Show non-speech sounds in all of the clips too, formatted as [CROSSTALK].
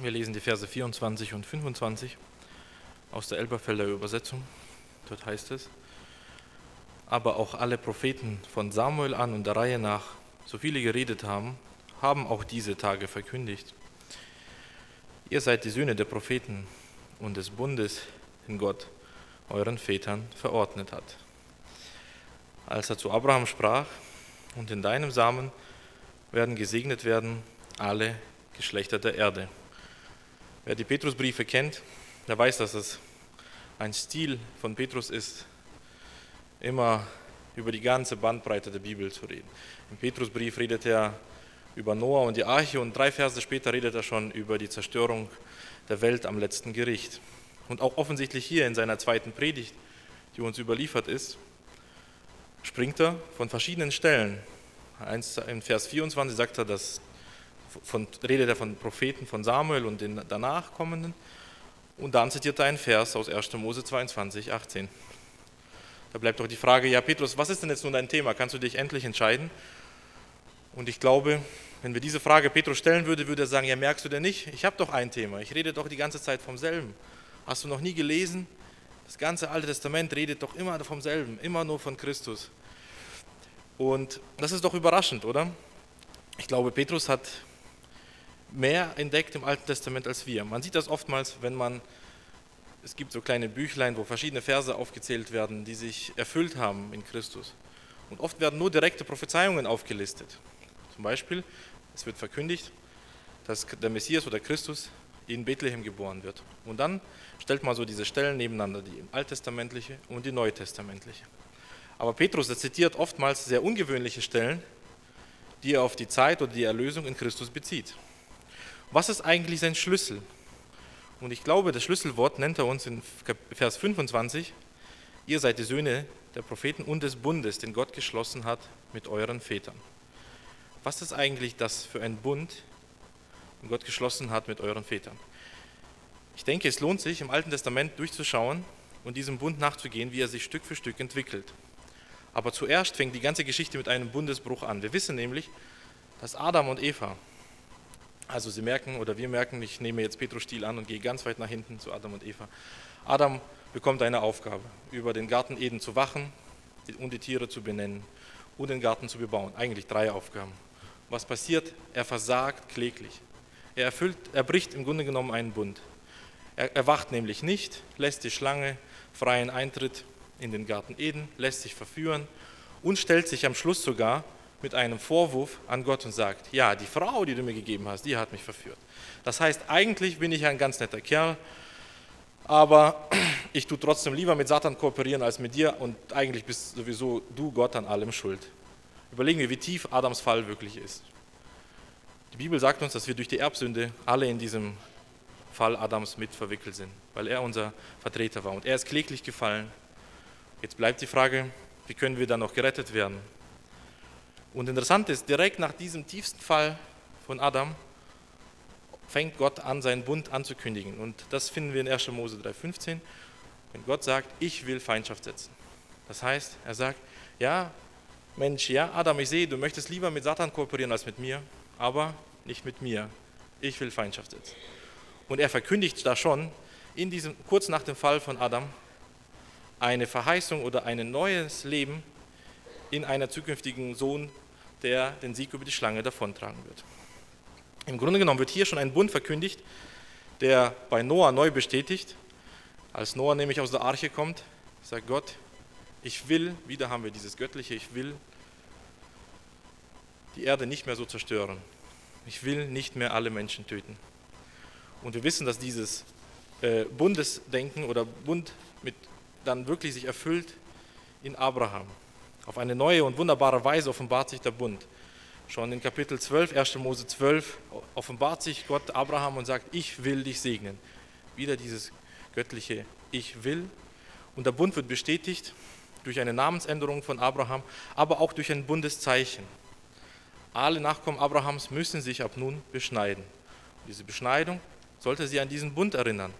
Wir lesen die Verse 24 und 25 aus der Elberfelder Übersetzung. Dort heißt es, aber auch alle Propheten von Samuel an und der Reihe nach, so viele geredet haben, haben auch diese Tage verkündigt. Ihr seid die Söhne der Propheten und des Bundes, den Gott euren Vätern verordnet hat. Als er zu Abraham sprach, und in deinem Samen werden gesegnet werden alle Geschlechter der Erde. Wer die Petrusbriefe kennt, der weiß, dass es ein Stil von Petrus ist, immer über die ganze Bandbreite der Bibel zu reden. Im Petrusbrief redet er über Noah und die Arche und drei Verse später redet er schon über die Zerstörung der Welt am letzten Gericht. Und auch offensichtlich hier in seiner zweiten Predigt, die uns überliefert ist, springt er von verschiedenen Stellen. In Vers 24 sagt er, dass von, redet er von Propheten von Samuel und den danach kommenden. Und dann zitiert er einen Vers aus 1. Mose 22, 18. Da bleibt doch die Frage, ja Petrus, was ist denn jetzt nun dein Thema? Kannst du dich endlich entscheiden? Und ich glaube, wenn wir diese Frage Petrus stellen würde, würde er sagen, ja merkst du denn nicht, ich habe doch ein Thema, ich rede doch die ganze Zeit vom selben. Hast du noch nie gelesen? Das ganze Alte Testament redet doch immer vom selben, immer nur von Christus. Und das ist doch überraschend, oder? Ich glaube, Petrus hat mehr entdeckt im Alten Testament als wir. Man sieht das oftmals, wenn man, es gibt so kleine Büchlein, wo verschiedene Verse aufgezählt werden, die sich erfüllt haben in Christus. Und oft werden nur direkte Prophezeiungen aufgelistet. Zum Beispiel, es wird verkündigt, dass der Messias oder Christus in Bethlehem geboren wird. Und dann stellt man so diese Stellen nebeneinander, die alttestamentliche und die neutestamentliche. Aber Petrus zitiert oftmals sehr ungewöhnliche Stellen, die er auf die Zeit oder die Erlösung in Christus bezieht. Was ist eigentlich sein Schlüssel? Und ich glaube, das Schlüsselwort nennt er uns in Vers 25. Ihr seid die Söhne der Propheten und des Bundes, den Gott geschlossen hat mit euren Vätern. Was ist eigentlich das für ein Bund, den Gott geschlossen hat mit euren Vätern? Ich denke, es lohnt sich, im Alten Testament durchzuschauen und diesem Bund nachzugehen, wie er sich Stück für Stück entwickelt. Aber zuerst fängt die ganze Geschichte mit einem Bundesbruch an. Wir wissen nämlich, dass Adam und Eva, also Sie merken oder wir merken, ich nehme jetzt Petrus Stil an und gehe ganz weit nach hinten zu Adam und Eva. Adam bekommt eine Aufgabe, über den Garten Eden zu wachen und die Tiere zu benennen und den Garten zu bebauen. Eigentlich drei Aufgaben. Was passiert? Er versagt kläglich. Er, erfüllt, er bricht im Grunde genommen einen Bund. Er, er wacht nämlich nicht, lässt die Schlange freien Eintritt in den Garten Eden, lässt sich verführen und stellt sich am Schluss sogar mit einem Vorwurf an Gott und sagt, ja, die Frau, die du mir gegeben hast, die hat mich verführt. Das heißt, eigentlich bin ich ein ganz netter Kerl, aber [CLEARS THROAT] ich tue trotzdem lieber mit Satan kooperieren als mit dir und eigentlich bist sowieso du Gott an allem schuld. Überlegen wir, wie tief Adams Fall wirklich ist. Die Bibel sagt uns, dass wir durch die Erbsünde alle in diesem Fall Adams mit verwickelt sind, weil er unser Vertreter war und er ist kläglich gefallen Jetzt bleibt die Frage, wie können wir dann noch gerettet werden? Und interessant ist, direkt nach diesem tiefsten Fall von Adam fängt Gott an, seinen Bund anzukündigen. Und das finden wir in 1. Mose 3,15, wenn Gott sagt, ich will Feindschaft setzen. Das heißt, er sagt, ja, Mensch, ja, Adam, ich sehe, du möchtest lieber mit Satan kooperieren als mit mir, aber nicht mit mir. Ich will Feindschaft setzen. Und er verkündigt da schon, in diesem, kurz nach dem Fall von Adam, eine Verheißung oder ein neues Leben in einer zukünftigen Sohn, der den Sieg über die Schlange davontragen wird. Im Grunde genommen wird hier schon ein Bund verkündigt, der bei Noah neu bestätigt. Als Noah nämlich aus der Arche kommt, sagt Gott, ich will, wieder haben wir dieses Göttliche, ich will die Erde nicht mehr so zerstören. Ich will nicht mehr alle Menschen töten. Und wir wissen, dass dieses äh, Bundesdenken oder Bund mit dann wirklich sich erfüllt in Abraham. Auf eine neue und wunderbare Weise offenbart sich der Bund. Schon in Kapitel 12, 1. Mose 12, offenbart sich Gott Abraham und sagt, ich will dich segnen. Wieder dieses göttliche Ich will. Und der Bund wird bestätigt durch eine Namensänderung von Abraham, aber auch durch ein Bundeszeichen. Alle Nachkommen Abrahams müssen sich ab nun beschneiden. Diese Beschneidung sollte sie an diesen Bund erinnern.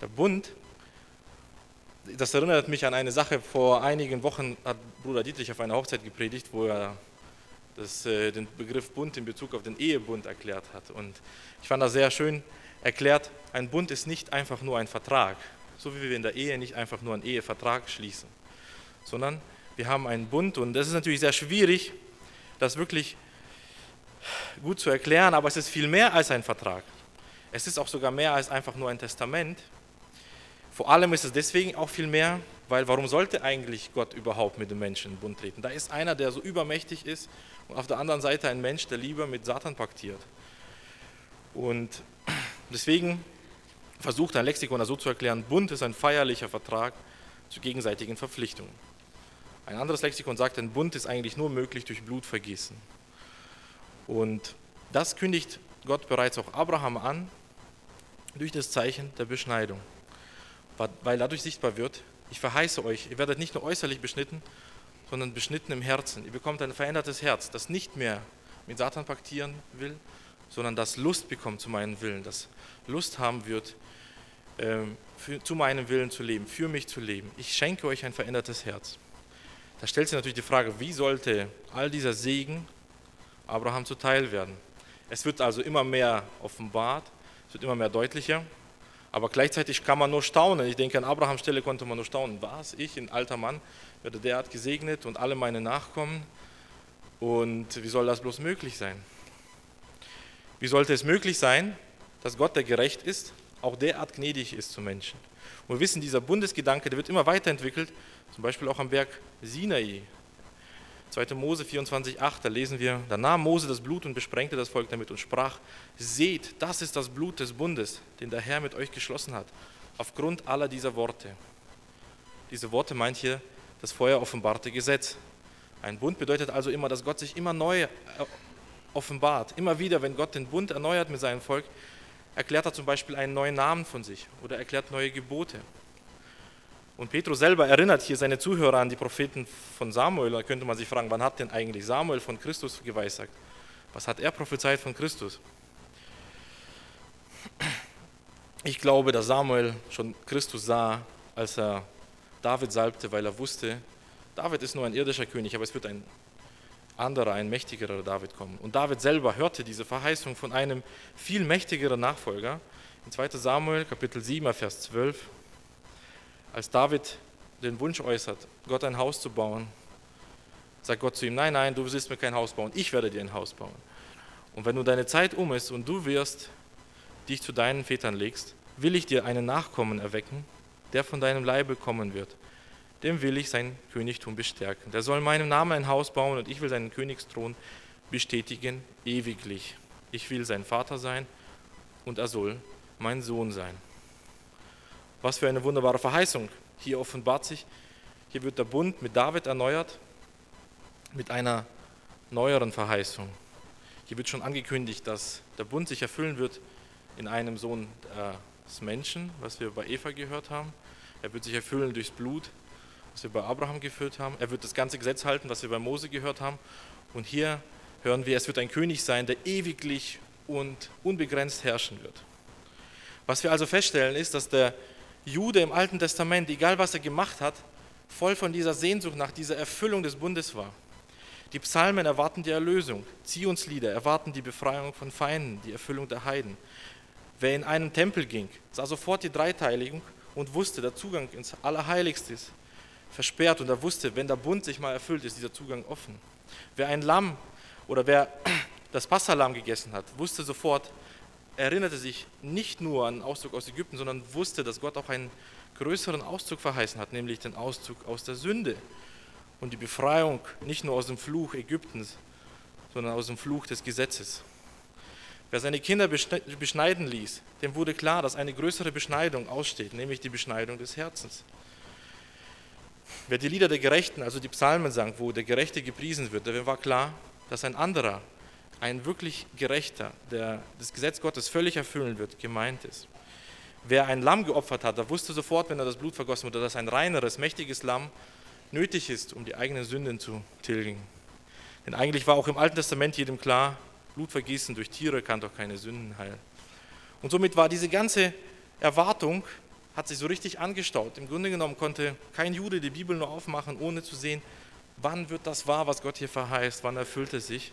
Der Bund das erinnert mich an eine Sache. Vor einigen Wochen hat Bruder Dietrich auf einer Hochzeit gepredigt, wo er das, äh, den Begriff Bund in Bezug auf den Ehebund erklärt hat. Und ich fand das sehr schön. erklärt, ein Bund ist nicht einfach nur ein Vertrag, so wie wir in der Ehe nicht einfach nur einen Ehevertrag schließen, sondern wir haben einen Bund und das ist natürlich sehr schwierig, das wirklich gut zu erklären, aber es ist viel mehr als ein Vertrag. Es ist auch sogar mehr als einfach nur ein Testament. Vor allem ist es deswegen auch viel mehr, weil warum sollte eigentlich Gott überhaupt mit dem Menschen in Bund treten? Da ist einer, der so übermächtig ist und auf der anderen Seite ein Mensch, der lieber mit Satan paktiert. Und deswegen versucht ein Lexikon das so zu erklären, Bund ist ein feierlicher Vertrag zu gegenseitigen Verpflichtungen. Ein anderes Lexikon sagt, ein Bund ist eigentlich nur möglich durch Blutvergießen. Und das kündigt Gott bereits auch Abraham an durch das Zeichen der Beschneidung, weil dadurch sichtbar wird, ich verheiße euch, ihr werdet nicht nur äußerlich beschnitten, sondern beschnitten im Herzen. Ihr bekommt ein verändertes Herz, das nicht mehr mit Satan paktieren will, sondern das Lust bekommt zu meinem Willen, das Lust haben wird, ähm, für, zu meinem Willen zu leben, für mich zu leben. Ich schenke euch ein verändertes Herz. Da stellt sich natürlich die Frage, wie sollte all dieser Segen Abraham zuteil werden? Es wird also immer mehr offenbart, es wird immer mehr deutlicher, aber gleichzeitig kann man nur staunen. Ich denke, an Abrahams Stelle konnte man nur staunen. Was? Ich, ein alter Mann, werde derart gesegnet und alle meine Nachkommen? Und wie soll das bloß möglich sein? Wie sollte es möglich sein, dass Gott, der gerecht ist, auch derart gnädig ist zu Menschen? Und wir wissen, dieser Bundesgedanke, der wird immer weiterentwickelt, zum Beispiel auch am Berg Sinai. 2. Mose 24,8, da lesen wir, da nahm Mose das Blut und besprengte das Volk damit und sprach, seht, das ist das Blut des Bundes, den der Herr mit euch geschlossen hat, aufgrund aller dieser Worte. Diese Worte meint hier das vorher offenbarte Gesetz. Ein Bund bedeutet also immer, dass Gott sich immer neu äh, offenbart. Immer wieder, wenn Gott den Bund erneuert mit seinem Volk, erklärt er zum Beispiel einen neuen Namen von sich oder erklärt neue Gebote. Und Petrus selber erinnert hier seine Zuhörer an die Propheten von Samuel. Da könnte man sich fragen, wann hat denn eigentlich Samuel von Christus geweissagt? Was hat er prophezeit von Christus? Ich glaube, dass Samuel schon Christus sah, als er David salbte, weil er wusste, David ist nur ein irdischer König, aber es wird ein anderer, ein mächtigerer David kommen. Und David selber hörte diese Verheißung von einem viel mächtigeren Nachfolger. In 2 Samuel Kapitel 7, Vers 12 als David den Wunsch äußert, Gott ein Haus zu bauen, sagt Gott zu ihm, nein, nein, du wirst mir kein Haus bauen, ich werde dir ein Haus bauen. Und wenn du deine Zeit um ist und du wirst dich zu deinen Vätern legst, will ich dir einen Nachkommen erwecken, der von deinem Leibe kommen wird. Dem will ich sein Königtum bestärken. Der soll meinem Namen ein Haus bauen und ich will seinen Königsthron bestätigen ewiglich. Ich will sein Vater sein und er soll mein Sohn sein. Was für eine wunderbare Verheißung. Hier offenbart sich, hier wird der Bund mit David erneuert mit einer neueren Verheißung. Hier wird schon angekündigt, dass der Bund sich erfüllen wird in einem Sohn des Menschen, was wir bei Eva gehört haben. Er wird sich erfüllen durchs Blut, was wir bei Abraham geführt haben. Er wird das ganze Gesetz halten, was wir bei Mose gehört haben. Und hier hören wir, es wird ein König sein, der ewiglich und unbegrenzt herrschen wird. Was wir also feststellen, ist, dass der Jude im Alten Testament, egal was er gemacht hat, voll von dieser Sehnsucht nach dieser Erfüllung des Bundes war. Die Psalmen erwarten die Erlösung, Zionslieder erwarten die Befreiung von Feinden, die Erfüllung der Heiden. Wer in einen Tempel ging, sah sofort die Dreiteiligung und wusste, der Zugang ins Allerheiligste ist versperrt und er wusste, wenn der Bund sich mal erfüllt, ist dieser Zugang offen. Wer ein Lamm oder wer [CLEARS THROAT] das Passalam gegessen hat, wusste sofort, erinnerte sich nicht nur an den Auszug aus Ägypten, sondern wusste, dass Gott auch einen größeren Auszug verheißen hat, nämlich den Auszug aus der Sünde und die Befreiung nicht nur aus dem Fluch Ägyptens, sondern aus dem Fluch des Gesetzes. Wer seine Kinder beschneiden ließ, dem wurde klar, dass eine größere Beschneidung aussteht, nämlich die Beschneidung des Herzens. Wer die Lieder der Gerechten, also die Psalmen sang, wo der Gerechte gepriesen wird, dem war klar, dass ein anderer ein wirklich Gerechter, der das Gesetz Gottes völlig erfüllen wird, gemeint ist. Wer ein Lamm geopfert hat, der wusste sofort, wenn er das Blut vergossen wurde, dass ein reineres, mächtiges Lamm nötig ist, um die eigenen Sünden zu tilgen. Denn eigentlich war auch im Alten Testament jedem klar, Blutvergießen durch Tiere kann doch keine Sünden heilen. Und somit war diese ganze Erwartung, hat sich so richtig angestaut. Im Grunde genommen konnte kein Jude die Bibel nur aufmachen, ohne zu sehen, wann wird das wahr, was Gott hier verheißt, wann erfüllt es sich.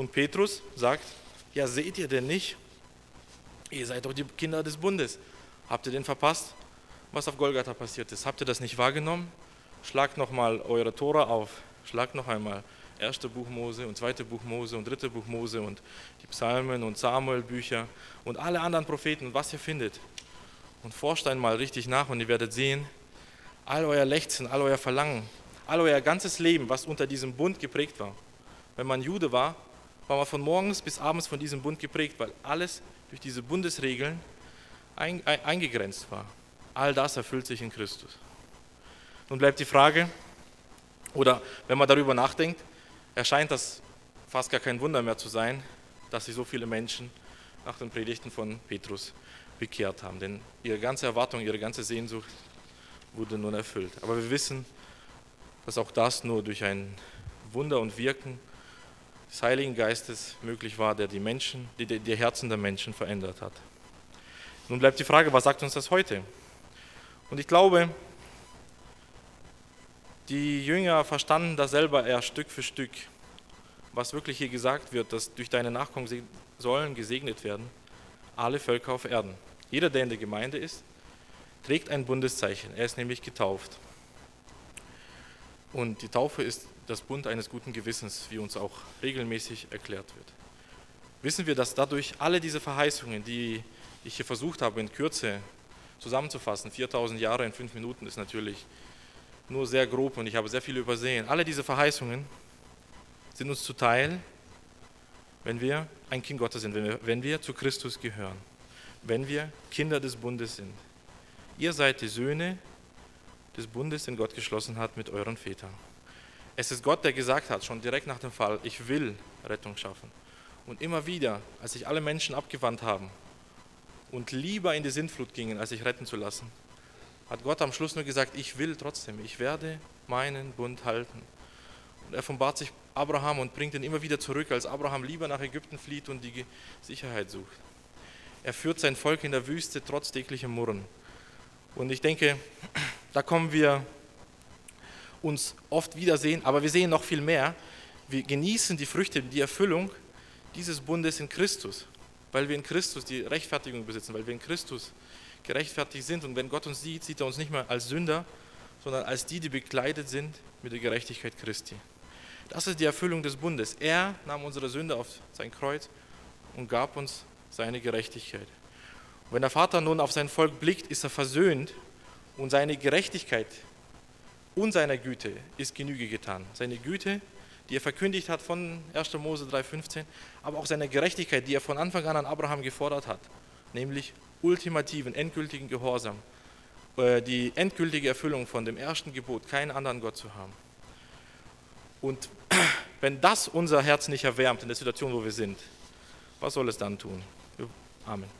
Und Petrus sagt, ja seht ihr denn nicht, Ihr seid doch die Kinder des Bundes. Habt ihr den verpasst, was auf Golgatha passiert ist? Habt ihr das nicht wahrgenommen? Schlagt nochmal eure Tora auf. Schlagt noch einmal erste Buch Mose und zweite Buch Mose und dritte Buch Mose und die Psalmen und Samuel-Bücher und alle anderen Propheten, was ihr findet. Und forscht einmal richtig nach und ihr werdet sehen, all euer Lechzen, all euer Verlangen, all euer ganzes Leben, was unter diesem Bund geprägt war. Wenn man Jude war, war man von morgens bis abends von diesem Bund geprägt, weil alles durch diese Bundesregeln eingegrenzt war. All das erfüllt sich in Christus. Nun bleibt die Frage, oder wenn man darüber nachdenkt, erscheint das fast gar kein Wunder mehr zu sein, dass sich so viele Menschen nach den Predigten von Petrus bekehrt haben. Denn ihre ganze Erwartung, ihre ganze Sehnsucht wurde nun erfüllt. Aber wir wissen, dass auch das nur durch ein Wunder und Wirken des Heiligen Geistes möglich war, der die Menschen, die, die Herzen der Menschen verändert hat. Nun bleibt die Frage, was sagt uns das heute? Und ich glaube, die Jünger verstanden das selber erst Stück für Stück, was wirklich hier gesagt wird, dass durch deine Nachkommen sollen gesegnet werden alle Völker auf Erden. Jeder, der in der Gemeinde ist, trägt ein Bundeszeichen. Er ist nämlich getauft. Und die Taufe ist das Bund eines guten Gewissens, wie uns auch regelmäßig erklärt wird. Wissen wir, dass dadurch alle diese Verheißungen, die ich hier versucht habe, in Kürze zusammenzufassen, 4000 Jahre in fünf Minuten ist natürlich nur sehr grob und ich habe sehr viel übersehen. Alle diese Verheißungen sind uns zuteil, wenn wir ein Kind Gottes sind, wenn wir, wenn wir zu Christus gehören, wenn wir Kinder des Bundes sind. Ihr seid die Söhne des Bundes, den Gott geschlossen hat mit euren Vätern. Es ist Gott, der gesagt hat, schon direkt nach dem Fall, ich will Rettung schaffen. Und immer wieder, als sich alle Menschen abgewandt haben und lieber in die Sintflut gingen, als sich retten zu lassen, hat Gott am Schluss nur gesagt, ich will trotzdem, ich werde meinen Bund halten. Und er offenbart sich Abraham und bringt ihn immer wieder zurück, als Abraham lieber nach Ägypten flieht und die Sicherheit sucht. Er führt sein Volk in der Wüste trotz täglichem Murren. Und ich denke, [CLEARS THROAT] da kommen wir uns oft wiedersehen, aber wir sehen noch viel mehr. Wir genießen die Früchte, die Erfüllung dieses Bundes in Christus, weil wir in Christus die Rechtfertigung besitzen, weil wir in Christus gerechtfertigt sind. Und wenn Gott uns sieht, sieht er uns nicht mehr als Sünder, sondern als die, die bekleidet sind mit der Gerechtigkeit Christi. Das ist die Erfüllung des Bundes. Er nahm unsere Sünde auf sein Kreuz und gab uns seine Gerechtigkeit. Und wenn der Vater nun auf sein Volk blickt, ist er versöhnt und seine Gerechtigkeit und seiner Güte ist Genüge getan. Seine Güte, die er verkündigt hat von 1. Mose 3,15, aber auch seine Gerechtigkeit, die er von Anfang an an Abraham gefordert hat, nämlich ultimativen, endgültigen Gehorsam, äh, die endgültige Erfüllung von dem ersten Gebot, keinen anderen Gott zu haben. Und [CLEARS THROAT] wenn das unser Herz nicht erwärmt in der Situation, wo wir sind, was soll es dann tun? Amen.